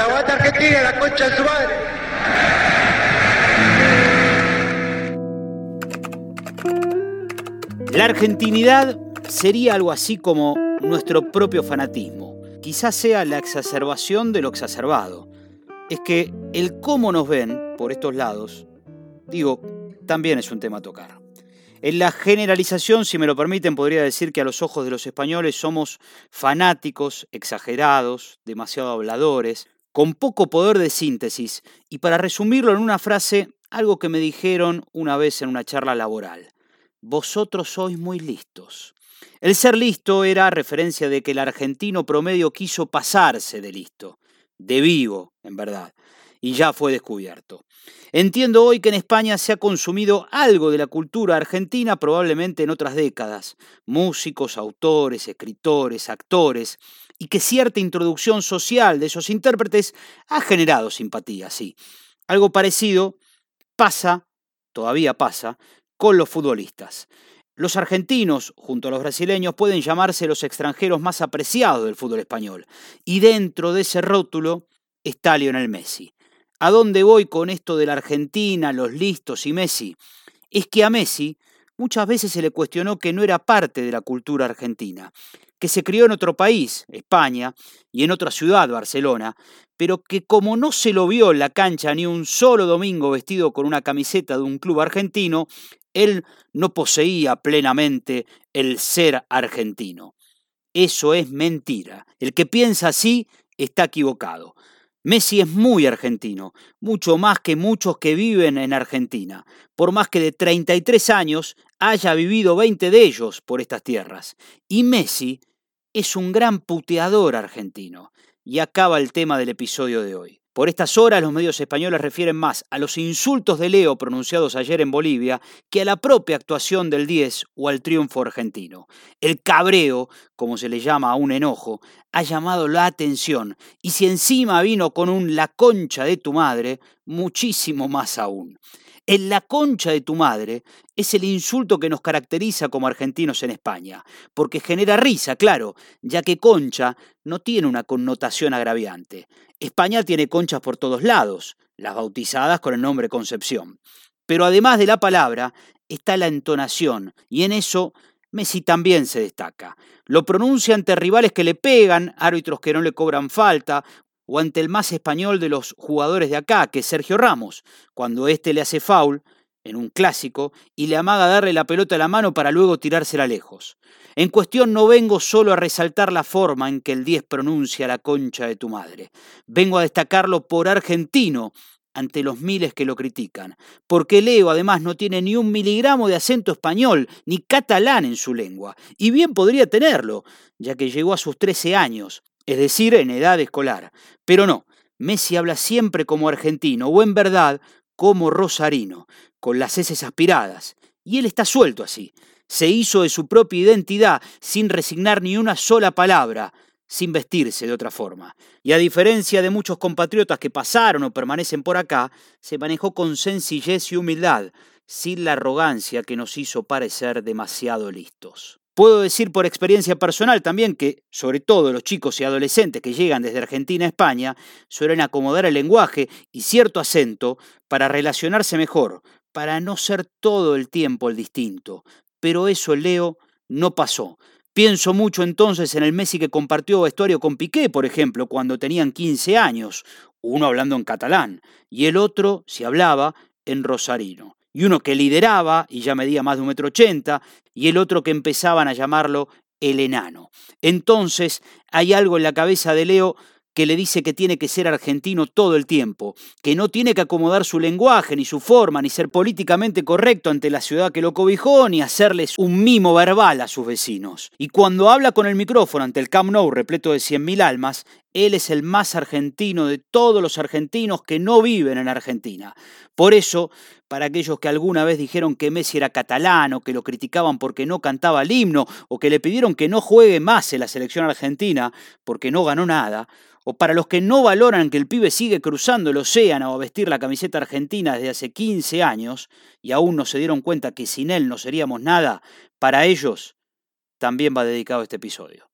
Aguanta Argentina, la concha de su madre. La argentinidad sería algo así como nuestro propio fanatismo. Quizás sea la exacerbación de lo exacerbado. Es que el cómo nos ven por estos lados, digo, también es un tema a tocar. En la generalización, si me lo permiten, podría decir que a los ojos de los españoles somos fanáticos, exagerados, demasiado habladores, con poco poder de síntesis, y para resumirlo en una frase, algo que me dijeron una vez en una charla laboral vosotros sois muy listos. El ser listo era referencia de que el argentino promedio quiso pasarse de listo, de vivo, en verdad, y ya fue descubierto. Entiendo hoy que en España se ha consumido algo de la cultura argentina probablemente en otras décadas, músicos, autores, escritores, actores, y que cierta introducción social de esos intérpretes ha generado simpatía, sí. Algo parecido pasa, todavía pasa, con los futbolistas. Los argentinos, junto a los brasileños, pueden llamarse los extranjeros más apreciados del fútbol español. Y dentro de ese rótulo está Lionel Messi. ¿A dónde voy con esto de la Argentina, los listos y Messi? Es que a Messi muchas veces se le cuestionó que no era parte de la cultura argentina, que se crió en otro país, España, y en otra ciudad, Barcelona, pero que como no se lo vio en la cancha ni un solo domingo vestido con una camiseta de un club argentino, él no poseía plenamente el ser argentino. Eso es mentira. El que piensa así está equivocado. Messi es muy argentino, mucho más que muchos que viven en Argentina, por más que de 33 años haya vivido 20 de ellos por estas tierras. Y Messi es un gran puteador argentino. Y acaba el tema del episodio de hoy. Por estas horas los medios españoles refieren más a los insultos de Leo pronunciados ayer en Bolivia que a la propia actuación del 10 o al triunfo argentino. El cabreo, como se le llama a un enojo, ha llamado la atención y si encima vino con un la concha de tu madre, muchísimo más aún. En la concha de tu madre es el insulto que nos caracteriza como argentinos en España, porque genera risa, claro, ya que concha no tiene una connotación agraviante. España tiene conchas por todos lados, las bautizadas con el nombre Concepción. Pero además de la palabra, está la entonación, y en eso Messi también se destaca. Lo pronuncia ante rivales que le pegan, árbitros que no le cobran falta, o ante el más español de los jugadores de acá, que es Sergio Ramos, cuando éste le hace foul en un clásico y le amaga darle la pelota a la mano para luego tirársela lejos. En cuestión no vengo solo a resaltar la forma en que el 10 pronuncia la concha de tu madre, vengo a destacarlo por argentino ante los miles que lo critican, porque Leo además no tiene ni un miligramo de acento español ni catalán en su lengua, y bien podría tenerlo, ya que llegó a sus 13 años, es decir, en edad escolar. Pero no, Messi habla siempre como argentino, o en verdad como rosarino, con las heces aspiradas. Y él está suelto así. Se hizo de su propia identidad sin resignar ni una sola palabra, sin vestirse de otra forma. Y a diferencia de muchos compatriotas que pasaron o permanecen por acá, se manejó con sencillez y humildad, sin la arrogancia que nos hizo parecer demasiado listos. Puedo decir por experiencia personal también que, sobre todo los chicos y adolescentes que llegan desde Argentina a España, suelen acomodar el lenguaje y cierto acento para relacionarse mejor, para no ser todo el tiempo el distinto. Pero eso Leo no pasó. Pienso mucho entonces en el Messi que compartió vestuario con Piqué, por ejemplo, cuando tenían 15 años, uno hablando en catalán y el otro, si hablaba, en rosarino y uno que lideraba y ya medía más de un metro ochenta, y el otro que empezaban a llamarlo el enano. Entonces hay algo en la cabeza de Leo que le dice que tiene que ser argentino todo el tiempo, que no tiene que acomodar su lenguaje, ni su forma, ni ser políticamente correcto ante la ciudad que lo cobijó, ni hacerles un mimo verbal a sus vecinos. Y cuando habla con el micrófono ante el Camp Nou repleto de 100.000 almas, él es el más argentino de todos los argentinos que no viven en Argentina. Por eso, para aquellos que alguna vez dijeron que Messi era catalán o que lo criticaban porque no cantaba el himno o que le pidieron que no juegue más en la selección argentina porque no ganó nada, o para los que no valoran que el pibe sigue cruzando el océano a vestir la camiseta argentina desde hace 15 años y aún no se dieron cuenta que sin él no seríamos nada, para ellos también va dedicado este episodio.